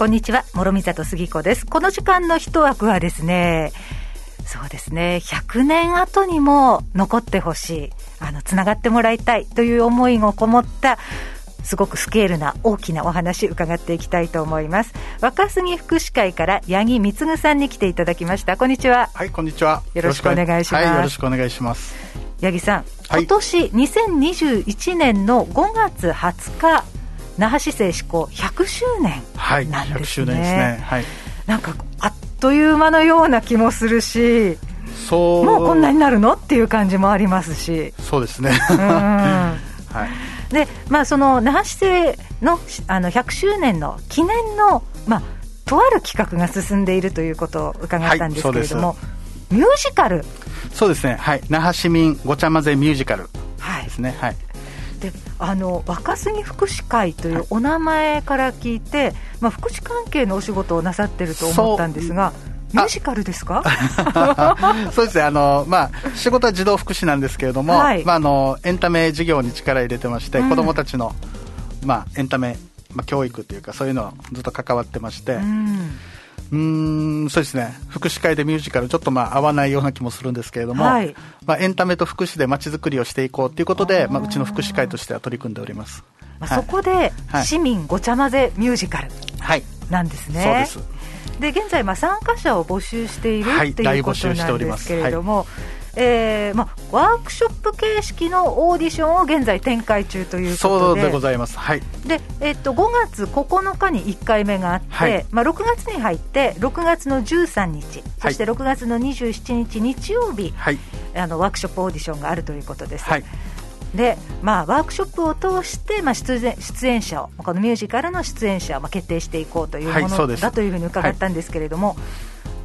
こんにちは、諸見里杉子です。この時間の一枠はですね、そうですね、100年後にも残ってほしい、あの、つながってもらいたいという思いがこもった、すごくスケールな大きなお話伺っていきたいと思います。若杉福祉会から八木貢さんに来ていただきました。こんにちは。はいこんにちは。よろしくお願いします、はい、よろしくお願いします。八木さん、はい、今年2021年の5月20日那覇市政施行100周年なんですね、はい、100周年ですね。はい。なんかあっという間のような気もするしそう。もうこんなになるの？っていう感じもありますし。そうですね、はい。で、まあ、その那覇市政のあの100周年の記念の、まあ、とある企画が進んでいるということを伺ったんですけれども、はい、ミュージカル。そうですね、はい、那覇市民ごちゃ混ぜミュージカルですね。はい、はいであの若杉福祉会というお名前から聞いて、まあ、福祉関係のお仕事をなさってると思ったんですが、ミュージカルですか？そうですね。あの、まあ、仕事は児童福祉なんですけれども、はい、まあ、あのエンタメ事業に力入れてまして、うん、子どもたちの、まあ、エンタメ、まあ、教育というかそういうのをずっと関わってまして。うんうんそうですね。福祉会でミュージカルちょっとまあ合わないような気もするんですけれども、はい、まあ、エンタメと福祉でまちづくりをしていこうということでまあ、うちの福祉会としては取り組んでおります、まあ、そこで、市民ごちゃ混ぜミュージカルなんですね、はい、そうです。で現在、参加者を募集している、はい、っていうことなんですけれども、はい、えーまあ、ワークショップ形式のオーディションを現在展開中ということで。そうでございます、はい。でえー、っと5月9日に1回目があって、はい、まあ、6月に入って6月の13日そして6月の27日日曜日、はい、あのワークショップオーディションがあるということです。はい。で、まあ、ワークショップを通して、まあ、出演出演者をこのミュージカルの出演者を、まあ、決定していこうというものだというふうに伺ったんですけれども、はい、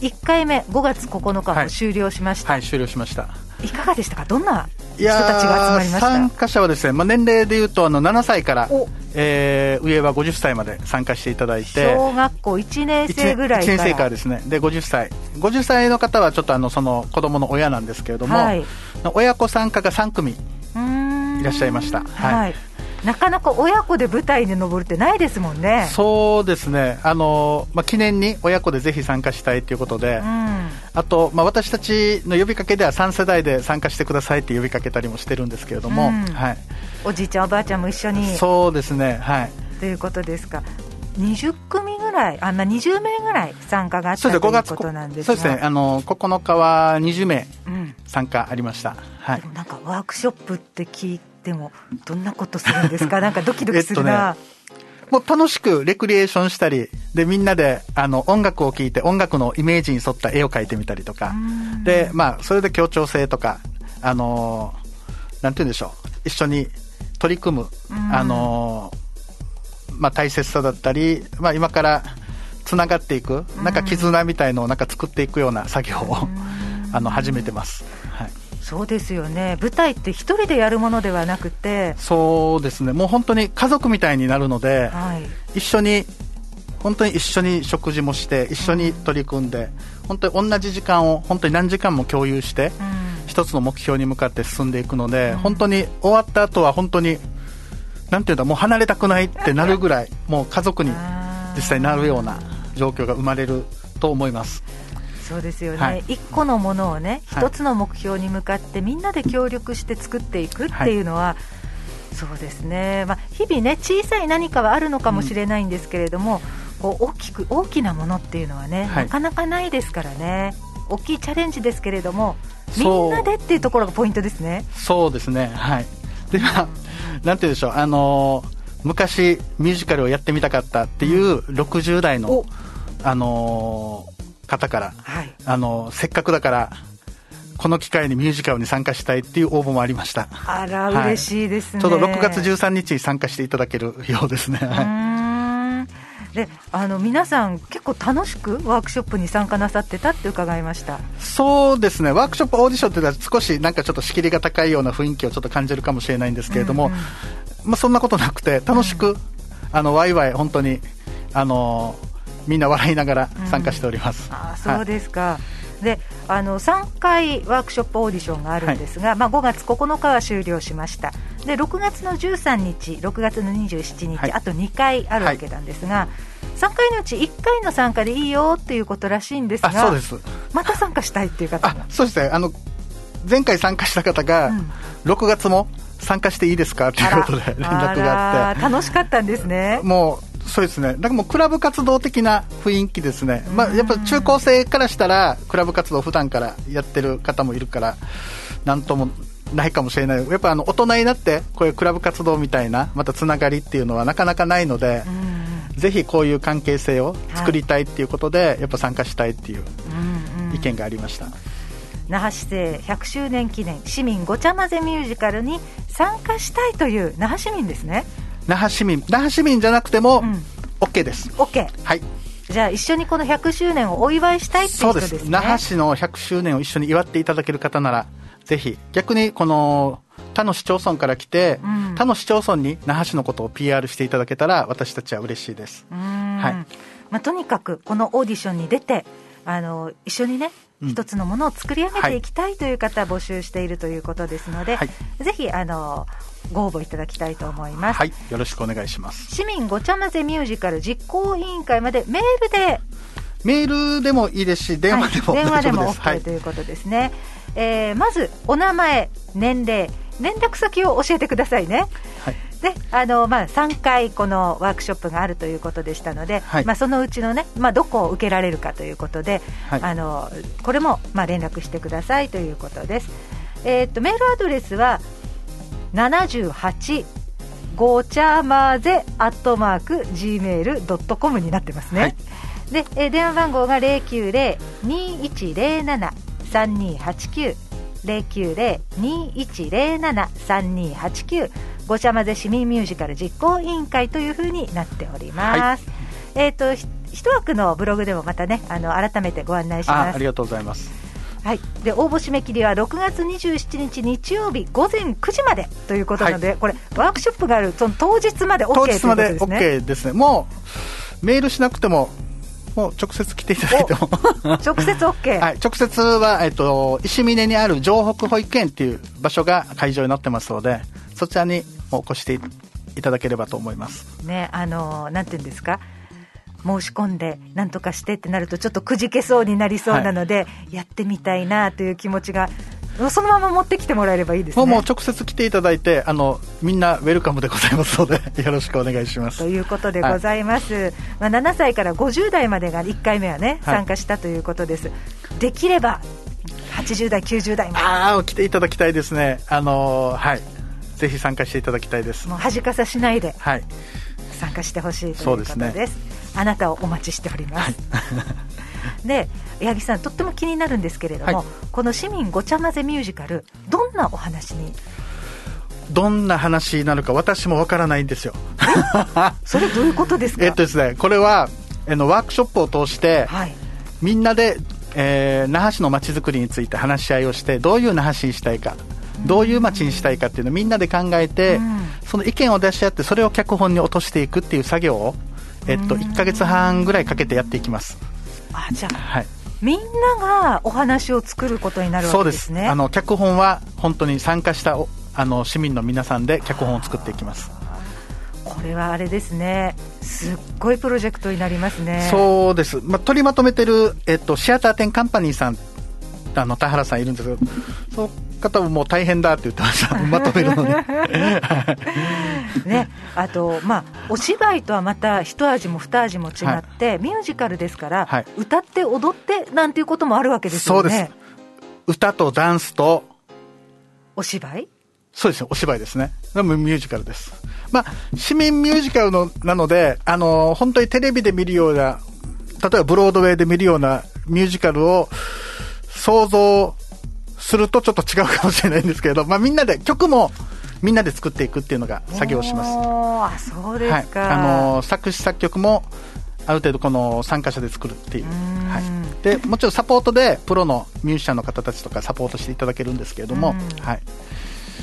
1回目5月9日も終了しました、はい、はい、終了しました。いかがでしたか？どんな人たちが集まりました？参加者はですね、まあ、年齢でいうとあの7歳から、えー、上は50歳まで参加していただいて。小学校1年生ぐらいから。1, 年生からですね。で50歳。50歳の方はちょっとあのその子供の親なんですけれども、はい、親子参加が3組いらっしゃいました。はい、はいなかなか親子で舞台に登るってないですもんね。そうですね。あの、まあ、記念に親子でぜひ参加したいということで、うん、あと、まあ、私たちの呼びかけでは3世代で参加してくださいって呼びかけたりもしてるんですけれども、うん、はい。おじいちゃんおばあちゃんも一緒に。そうですね。はい。ということですか。20組ぐらい、あんな20名ぐらい参加があったということなんですそうですね、あの9日は20名参加ありました、うん、はい、なんかワークショップって聞いでもどんなことするんですか？なんかドキドキするな、もう楽しくレクリエーションしたり、で、みんなで、あの、音楽を聴いて、音楽のイメージに沿った絵を描いてみたりとか、で、まあ、それで協調性とか、あのなんて言うんでしょう、一緒に取り組む、あのまあ、大切さだったり、まあ、今からつながっていく、なんか絆みたいのをなんか作っていくような作業を、あの、始めてます。はい。そうですよね。舞台って一人でやるものではなくて。そうですね。もう本当に家族みたいになるので、はい、一緒に本当に一緒に食事もして一緒に取り組んで、本当に同じ時間を本当に何時間も共有して、うん、一つの目標に向かって進んでいくので、うん、本当に終わった後は本当になんていうんだもう離れたくないってなるぐらいもう家族に実際になるような状況が生まれると思います。そうですよね、はい、1個のものをね、1つの目標に向かってみんなで協力して作っていくっていうのは、はい、そうですね、まあ、日々ね、小さい何かはあるのかもしれないんですけれども、うん、こう大きく大きなものっていうのはね、はい、なかなかないですからね、大きいチャレンジですけれども、みんなでっていうところがポイントですね。そうですね、はい。で、まあ、なんていうんでしょう、あのー、昔ミュージカルをやってみたかったっていう60代の、あのー方から、はい、あのせっかくだからこの機会にミュージカルに参加したいっていう応募もありました。あら、はい、嬉しいですね。ちょうど6月13日に参加していただけるようですね。であの皆さん、結構楽しくワークショップに参加なさってたって伺いました。そうですね、ワークショップオーディションっていうのは、少しなんかちょっと仕切りが高いような雰囲気をちょっと感じるかもしれないんですけれども、うんうん、まあ、そんなことなくて、楽しく、うん、あのワイワイ、本当にあのみんな笑いながら参加しております。うん、あそうですか、はい、であの3回ワークショップオーディションがあるんですが、はい、まあ、5月9日は終了しました。で6月の13日、6月の27日、はい、あと2回あるわけなんですが、はい、3回のうち1回の参加でいいよっていうことらしいんですが、そうです。また参加したいっていう方。あそうですね。あの前回参加した方が、うん、6月も参加していいですかということで連絡があって。楽しかったんですね。もうそうですね。だからもうクラブ活動的な雰囲気ですね、まあ、やっぱ中高生からしたらクラブ活動普段からやってる方もいるからなんともないかもしれない。やっぱあの大人になってこういうクラブ活動みたいなまたつながりっていうのはなかなかないので、ぜひこういう関係性を作りたいっていうことで、はい、やっぱ参加したいっていう意見がありました。那覇市政100周年記念市民ごちゃ混ぜミュージカルに参加したいという那覇市民ですね那覇市民那覇市民じゃなくても、うん、OK です。OK はい。じゃあ一緒にこの100周年をお祝いしたいっていう人ですね。そうです。那覇市の100周年を一緒に祝っていただける方ならぜひ逆にこの他の市町村から来て、うん、他の市町村に那覇市のことを PR していただけたら私たちは嬉しいです、はい。まあ、とにかくこのオーディションに出てあの一緒にね一つのものを作り上げていきたいという方、募集しているということですので、はい、ぜひあのご応募いただきたいと思います。はい、よろしくお願いします。市民ごちゃ混ぜミュージカル実行委員会までメールでメールでもいいですし、電話でも、はい、電話でも OK ということですね。はい、えー、まず、お名前、年齢、連絡先を教えてくださいね。はいであのまあ、3回このワークショップがあるということでしたので、はい、まあ、そのうちのね、まあ、どこを受けられるかということで、はい、あのこれもまあ連絡してくださいということです。えー、っとメールアドレスは78ごちゃまぜアットマーク Gmail.com になってますね。はい、で、えー、電話番号が090-2107-3289 090-2107-3289ごちゃ混ぜ市民ミュージカル実行委員会というふうになっております。はい、えっ、ー、と一枠のブログでもまたねあの改めてご案内します。ありがとうございますはい、で応募締め切りは6月27日日曜日午前9時までということなので、はい、これワークショップがあるその当日まで OK 当日まで OK ですね。もうメールしなくてももう直接来ていただいても。直接 OK、はい、直接は、えっと、石峰にある城北保育園っていう場所が会場になってますのでそちらにお越していただければと思います。ね、あのなんていうんですか？申し込んでなんとかしてってなるとちょっとくじけそうになりそうなので、はい、やってみたいなという気持ちがそのまま持ってきてもらえればいいですね。もう直接来ていただいてあのみんなウェルカムでございますので よろしくお願いします。ということでございます、はい、まあ、7歳から50代までが1回目はね参加したということです、はい、できれば80代90代ああ来ていただきたいですね。あのはい。ぜひ参加していただきたいです。もう恥かさしないで、はい、参加してほしいということです。です、ね、あなたをお待ちしております、はい、で八木さんとっても気になるんですけれども、はい、この市民ごちゃ混ぜミュージカルどんなお話に？どんな話になるか私もわからないんですよ。それどういうことですか？えっとですねこれはあのワークショップを通して、はい、みんなで、えー、那覇市のまちづくりについて話し合いをしてどういう那覇市にしたいかどういう街にしたいかっていうのをみんなで考えて、うん、その意見を出し合ってそれを脚本に落としていくっていう作業を、えっと、1か月半ぐらいかけてやっていきます。あじゃあ、はい、みんながお話を作ることになるわけですね。あの脚本は本当に参加したあの市民の皆さんで脚本を作っていきます。これはあれですね、すっごいプロジェクトになりますね。そうです。まあ、取りまとめてる、えっと、シアター店カンパニーさんあの田原さんいるんですけど、その方ももう大変だって言ってました、まとめるのに。ね、あと、まあ、お芝居とはまた一味も二味も違って、はい、ミュージカルですから、はい、歌って踊ってなんていうこともあるわけですよね。そうです歌とダンスとお芝居？そうですね、お芝居ですね。ミュージカルです。まあ、市民ミュージカルのなので、あの、本当にテレビで見るような、例えばブロードウェイで見るようなミュージカルを、想像するとちょっと違うかもしれないんですけど、まあ、みんなで曲もみんなで作っていくっていうのが作業します。あそうですか、はい、あの作詞作曲もある程度この参加者で作るっていう、はい、でもちろんサポートでプロのミュージシャンの方たちとかサポートしていただけるんですけれども、はい、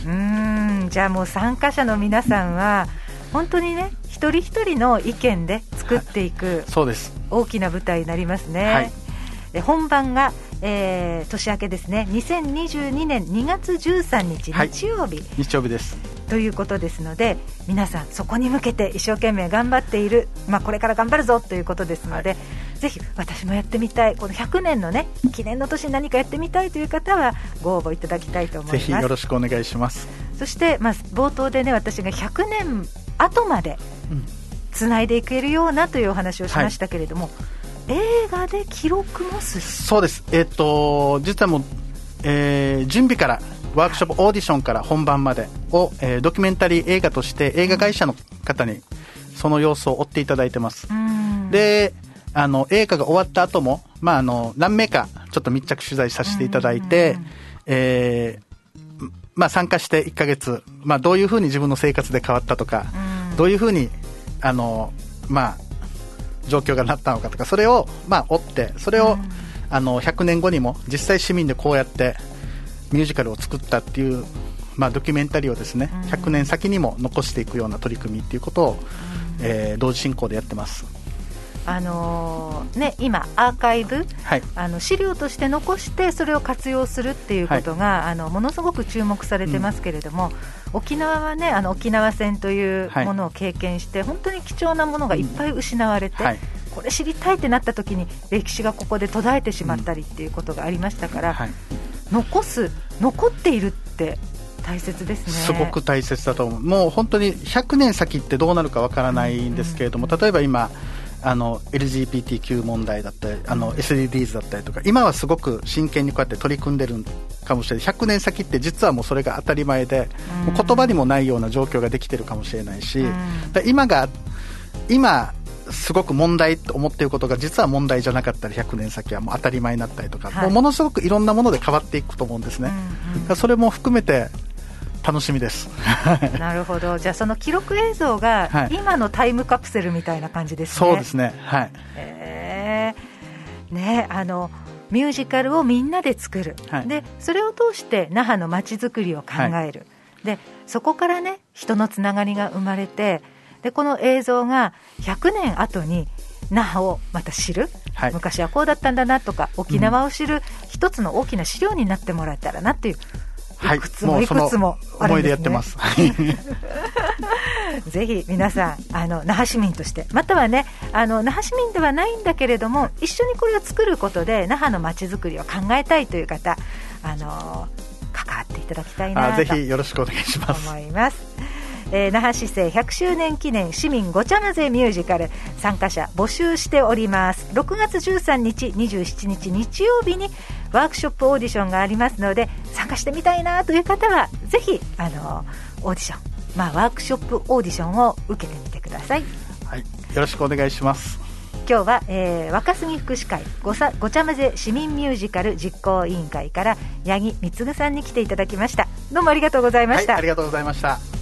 うん。じゃあもう参加者の皆さんは本当にね一人一人の意見で作っていく、そうです。大きな舞台になりますね、はい、で本番がえー、年明けですね。2022年2月13日、日曜日。日曜日です。ということですので皆さんそこに向けて一生懸命頑張っている、まあ、これから頑張るぞということですので、はい、ぜひ私もやってみたい。この100年のね記念の年に何かやってみたいという方はご応募いただきたいと思います。ぜひよろしくお願いします。そして、まあ、冒頭でね私が100年後までつないでいけるようなというお話をしましたけれども、はい、映画で記録もする。そうです。えっ、ー、と実はもう、えー、準備からワークショップオーディションから本番までを、えー、ドキュメンタリー映画として映画会社の方にその様子を追っていただいてます。で、あの、映画が終わった後も、まあ、あの、何名かちょっと密着取材させていただいて、えー、まあ、参加して1ヶ月、まあ、どういうふうに自分の生活で変わったとか、どういうふうに、あの、まあ、状況がなったのかとか、それを、まあ、追って、それを、あの、100年後にも実際市民でこうやって、ミュージカルを作ったっていう、まあ、ドキュメンタリーをですね、うん、100年先にも残していくような取り組みっていうことを、うん、えー、同時進行でやってます。あのー、ね、今、アーカイブ、はい、あの資料として残してそれを活用するっていうことが、はい、あのものすごく注目されてますけれども、うん、沖縄はねあの沖縄戦というものを経験して、はい、本当に貴重なものがいっぱい失われて、これ知りたいってなった時に歴史がここで途絶えてしまったりっていうことがありましたから、残す残っているって大切ですね。すごく大切だと思う。もう本当に100年先ってどうなるかわからないんですけれども、例えば今あの LGBTQ 問題だったりあの SDGs だったりとか今はすごく真剣にこうやって取り組んでるかもしれない。100年先って実はもうそれが当たり前で、もう言葉にもないような状況ができてるかもしれないし、今が今すごく問題と思っていることが実は問題じゃなかったり100年先はもう当たり前になったりとか、はい、もうものすごくいろんなもので変わっていくと思うんですね、うんうん、それも含めて楽しみです。なるほど。じゃあその記録映像が今のタイムカプセルみたいな感じですね、そうですね。はい。えー、ねあのミュージカルをみんなで作る、はい、でそれを通して那覇の街づくりを考える、はい、でそこからね人のつながりが生まれてでこの映像が100年後に那覇をまた知る、はい、昔はこうだったんだなとか沖縄を知る一つの大きな資料になってもらえたらなっていう、はい、いくつもいくつもあるんです、ね、思いでやってます。ぜひ皆さんあの那覇市民としてまたはねあの那覇市民ではないんだけれども一緒にこれを作ることで那覇のまちづくりを考えたいという方あの関わっていただきたいなとぜひよろしくお願いします思います。えー、那覇市政100周年記念市民ごちゃ混ぜミュージカル参加者募集しております6月13日27日日曜日にワークショップオーディションがありますので参加してみたいなという方はぜひあのオーディション、まあ、ワークショップオーディションを受けてみてください、はい、よろしくお願いします。今日は、えー、若杉福祉会ごさごちゃ混ぜ市民ミュージカル実行委員会から八木貢さんに来ていただきました。どうもありがとうございました、はい、ありがとうございました